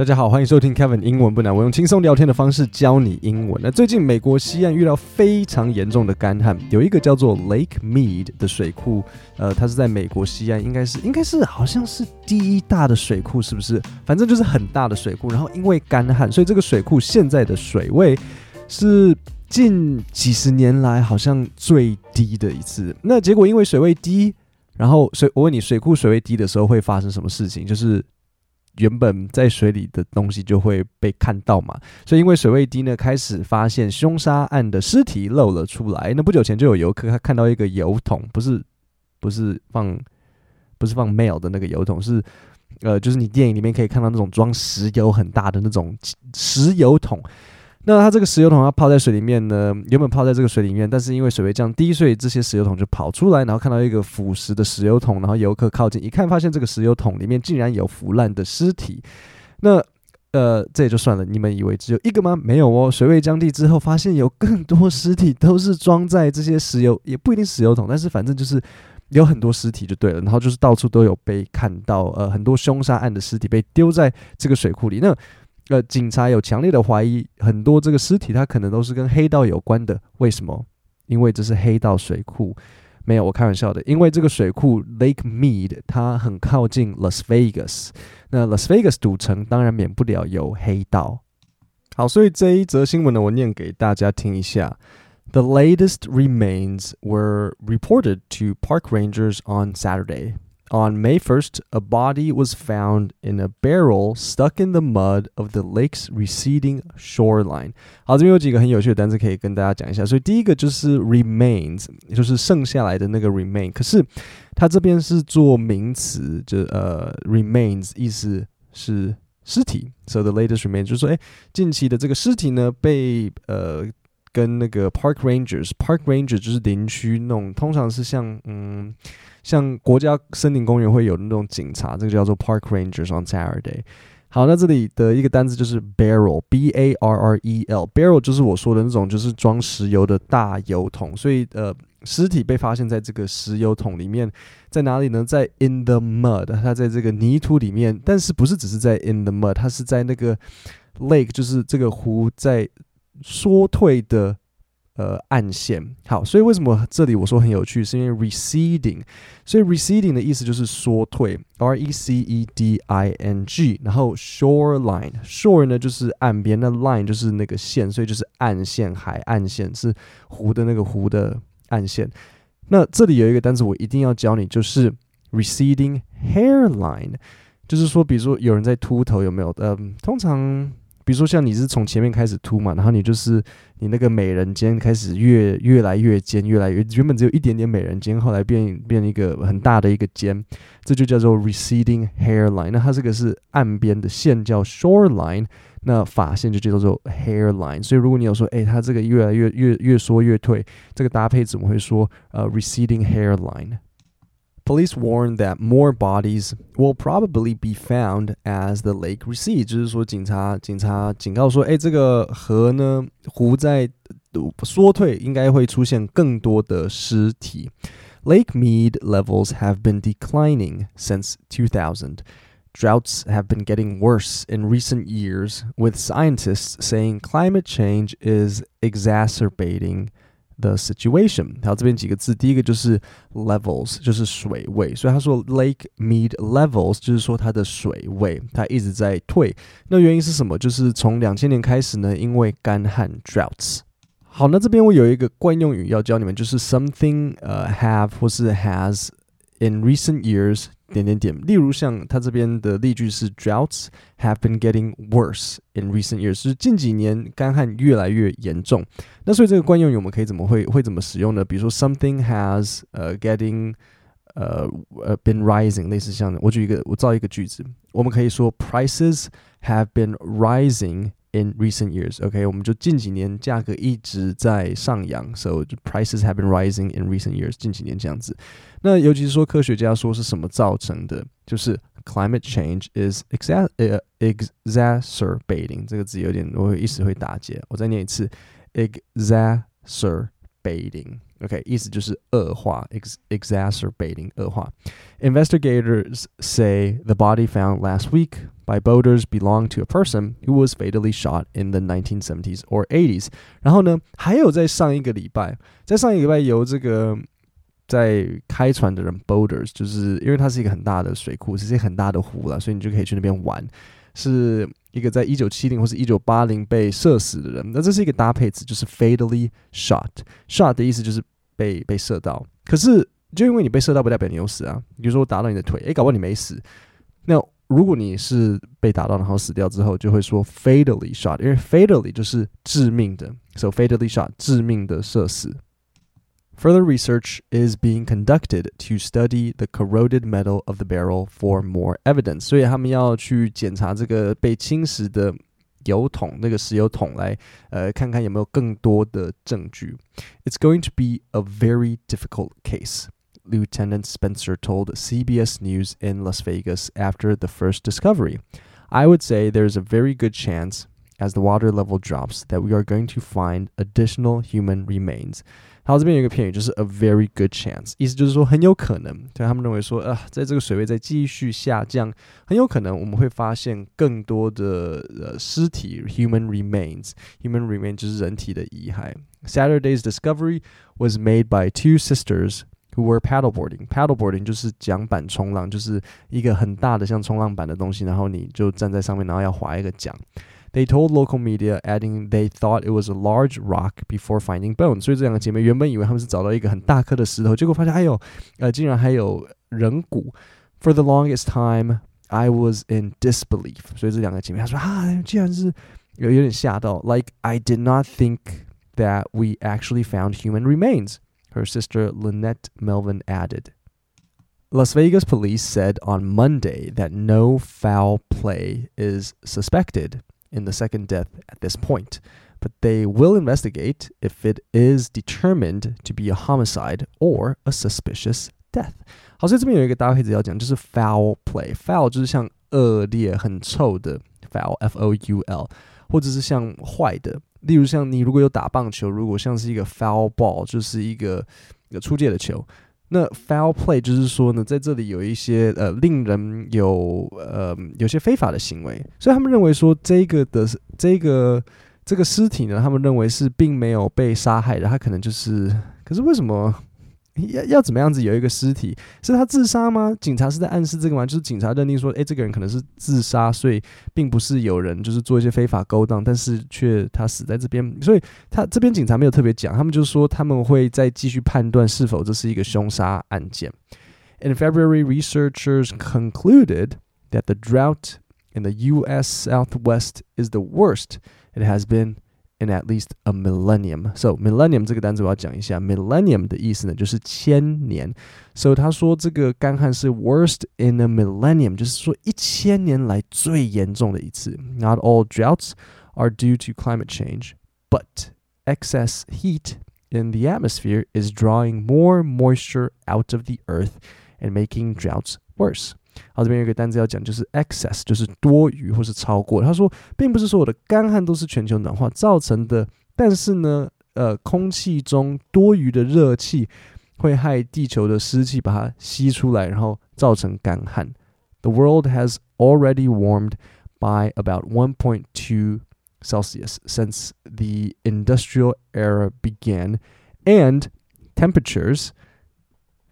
大家好，欢迎收听 Kevin 英文不难。我用轻松聊天的方式教你英文。那最近美国西岸遇到非常严重的干旱，有一个叫做 Lake Mead 的水库，呃，它是在美国西岸，应该是应该是好像是第一大的水库，是不是？反正就是很大的水库。然后因为干旱，所以这个水库现在的水位是近几十年来好像最低的一次。那结果因为水位低，然后水，我问你，水库水位低的时候会发生什么事情？就是。原本在水里的东西就会被看到嘛，所以因为水位低呢，开始发现凶杀案的尸体露了出来。那不久前就有游客他看到一个油桶，不是不是放不是放 mail 的那个油桶，是呃就是你电影里面可以看到那种装石油很大的那种石油桶。那它这个石油桶要泡在水里面呢，原本泡在这个水里面，但是因为水位降低，所以这些石油桶就跑出来，然后看到一个腐蚀的石油桶，然后游客靠近一看，发现这个石油桶里面竟然有腐烂的尸体。那呃，这也就算了，你们以为只有一个吗？没有哦，水位降低之后，发现有更多尸体，都是装在这些石油，也不一定石油桶，但是反正就是有很多尸体就对了。然后就是到处都有被看到，呃，很多凶杀案的尸体被丢在这个水库里。那呃，警察有强烈的怀疑，很多这个尸体它可能都是跟黑道有关的。为什么？因为这是黑道水库。没有，我开玩笑的。因为这个水库 Lake Mead 它很靠近 Las Vegas，那 Las Vegas 赌城当然免不了有黑道。好，所以这一则新闻呢，我念给大家听一下。The latest remains were reported to park rangers on Saturday. On May 1st, a body was found in a barrel stuck in the mud of the lake's receding shoreline。好，这边有几个很有趣的单词可以跟大家讲一下。所以第一个就是 remains，也就是剩下来的那个 remain。可是它这边是做名词，就呃 remains 意思是尸体。So the latest remains 就是说，哎，近期的这个尸体呢被呃 跟那个 park rangers，park ranger 就是林区那种，通常是像嗯。像国家森林公园会有那种警察，这个叫做 Park Rangers on Saturday。好，那这里的一个单词就是 barrel，b a r r e l，barrel 就是我说的那种，就是装石油的大油桶。所以呃，尸体被发现在这个石油桶里面，在哪里呢？在 in the mud，它在这个泥土里面，但是不是只是在 in the mud，它是在那个 lake，就是这个湖在缩退的。呃，暗线好，所以为什么这里我说很有趣？是因为 receding，所以 receding 的意思就是缩退，r e c e d i n g，然后 shoreline，shore 呢就是岸边，那 line 就是那个线，所以就是岸线、海岸线是湖的那个湖的岸线。那这里有一个单词我一定要教你，就是 receding hairline，就是说，比如说有人在秃头，有没有？嗯、通常。比如说，像你是从前面开始秃嘛，然后你就是你那个美人尖开始越越来越尖，越来越原本只有一点点美人尖，后来变变一个很大的一个尖，这就叫做 receding hairline。那它这个是岸边的线叫 shoreline，那发线就叫做 hairline。所以如果你有说，哎，它这个越来越越越缩越退，这个搭配怎么会说呃 receding hairline？hairline？Police warn that more bodies will probably be found as the lake recedes，就是说，警察警察警告说，哎，这个河呢，湖在缩退，应该会出现更多的尸体。Lake Mead levels have been declining since 2000. Droughts have been getting worse in recent years, with scientists saying climate change is exacerbating the situation，好，这边几个字，第一个就是 levels，就是水位，所以他说 Lake Mead levels，就是说它的水位它一直在退。那原因是什么？就是从两千年开始呢，因为干旱 droughts。好，那这边我有一个惯用语要教你们，就是 something 呃、uh, have 或是 has in recent years。点点点，例如像他这边的例句是 Droughts have been getting worse in recent years，是近几年干旱越来越严重。那所以这个惯用语我们可以怎么会会怎么使用呢？比如说 something has 呃、uh, getting 呃呃 been rising，类似像我举一个我造一个句子，我们可以说 Prices have been rising。 In recent years, OK，我们就近几年价格一直在上扬，so prices have been rising in recent years。近几年这样子，那尤其是说科学家说是什么造成的，就是 climate change is exa exacerbating 这个字有点我会一时会打结，我再念一次 exacerbating exacerbating，OK，、okay, 意思就是恶化，ex exacerbating 恶化。Investigators say the body found last week by boaters belonged to a person who was fatally shot in the 1970s or 80s。然后呢，还有在上一个礼拜，在上一个礼拜由这个在开船的人 boaters，就是因为它是一个很大的水库，是一个很大的湖了，所以你就可以去那边玩。是 一个在一九七零或是一九八零被射死的人，那这是一个搭配词，就是 fatally shot。shot 的意思就是被被射到，可是就因为你被射到，不代表你有死啊。比如说我打到你的腿，诶，搞不好你没死。那如果你是被打到然后死掉之后，就会说 fatally shot，因为 fatally 就是致命的，so fatally shot 致命的射死。Further research is being conducted to study the corroded metal of the barrel for more evidence。所以他们要去检查这个被侵蚀的油桶，那个石油桶来，呃，看看有没有更多的证据。It's going to be a very difficult case, Lieutenant Spencer told CBS News in Las Vegas after the first discovery. I would say there's a very good chance, as the water level drops, that we are going to find additional human remains. 然后这边有一个片语，就是 a very good chance，意思就是说很有可能。对他们认为说，呃，在这个水位在继续下降，很有可能我们会发现更多的呃尸体 human remains。human remains 就是人体的遗骸。Saturday's discovery was made by two sisters who were paddleboarding。paddleboarding 就是桨板冲浪，就是一个很大的像冲浪板的东西，然后你就站在上面，然后要划一个桨。They told local media, adding they thought it was a large rock before finding bones。所以这两个姐妹原本以为他们是找到一个很大颗的石头，结果发现哎呦，呃，竟然还有人骨。For the longest time, I was in disbelief。所以这两个姐妹她说啊，竟然是有有点吓到。Like I did not think that we actually found human remains. Her sister Lynette Melvin added. Las Vegas police said on Monday that no foul play is suspected in the second death at this point, but they will investigate if it is determined to be a homicide or a suspicious death. 好，所以这边有一个搭配词要讲，就是 foul play。foul 就是像恶劣、很臭的 foul，f o u l，或者是像坏的，例如像你如果有打棒球，如果像是一个 foul ball，就是一个一个出界的球。 那 foul play 就是说呢，在这里有一些呃令人有呃有些非法的行为，所以他们认为说这个的这个这个尸体呢，他们认为是并没有被杀害的，他可能就是，可是为什么？要要怎么样子有一个尸体？是他自杀吗？警察是在暗示这个吗？就是警察认定说，诶，这个人可能是自杀，所以并不是有人就是做一些非法勾当，但是却他死在这边。所以他这边警察没有特别讲，他们就说他们会再继续判断是否这是一个凶杀案件。In February, researchers concluded that the drought in the U.S. Southwest is the worst it has been. In at least a millennium. So millennium 这个单词我要讲一下。Millennium 的意思呢，就是千年。所以他说这个干旱是 worst in a millennium，就是说一千年来最严重的一次。Not all droughts are due to climate change, but excess heat in the atmosphere is drawing more moisture out of the earth and making droughts worse. 好，这边有一个单词要讲，就是 excess，就是多余或是超过。他说，并不是所有的干旱都是全球暖化造成的，但是呢，呃，空气中多余的热气会害地球的湿气把它吸出来，然后造成干旱。The world has already warmed by about 1.2 Celsius since the industrial era began, and temperatures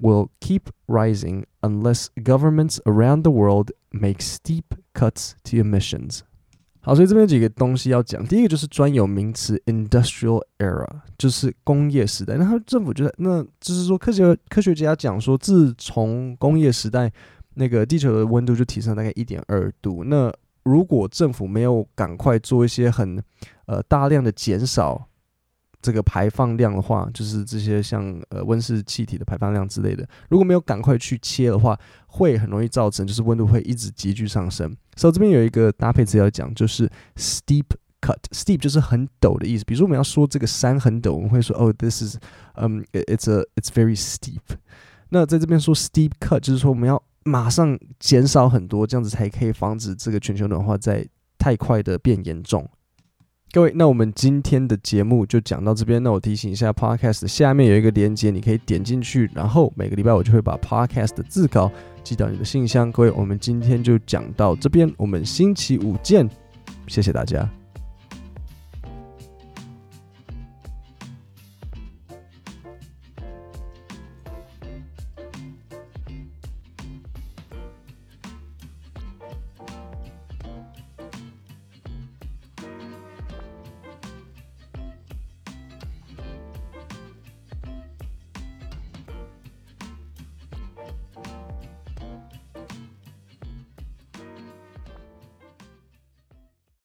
will keep rising unless governments around the world make steep cuts to emissions。好，所以这边有几个东西要讲。第一个就是专有名词 industrial era，就是工业时代。那他政府觉得，那就是说科学科学家讲说，自从工业时代，那个地球的温度就提升了大概一点二度。那如果政府没有赶快做一些很呃大量的减少。这个排放量的话，就是这些像呃温室气体的排放量之类的，如果没有赶快去切的话，会很容易造成就是温度会一直急剧上升。所以这边有一个搭配词要讲，就是 steep cut。steep 就是很陡的意思。比如说我们要说这个山很陡，我们会说哦，this is 嗯、um,，it's a it's very steep。那在这边说 steep cut，就是说我们要马上减少很多，这样子才可以防止这个全球暖化在太快的变严重。各位，那我们今天的节目就讲到这边。那我提醒一下，Podcast 下面有一个链接，你可以点进去，然后每个礼拜我就会把 Podcast 的字稿寄到你的信箱。各位，我们今天就讲到这边，我们星期五见，谢谢大家。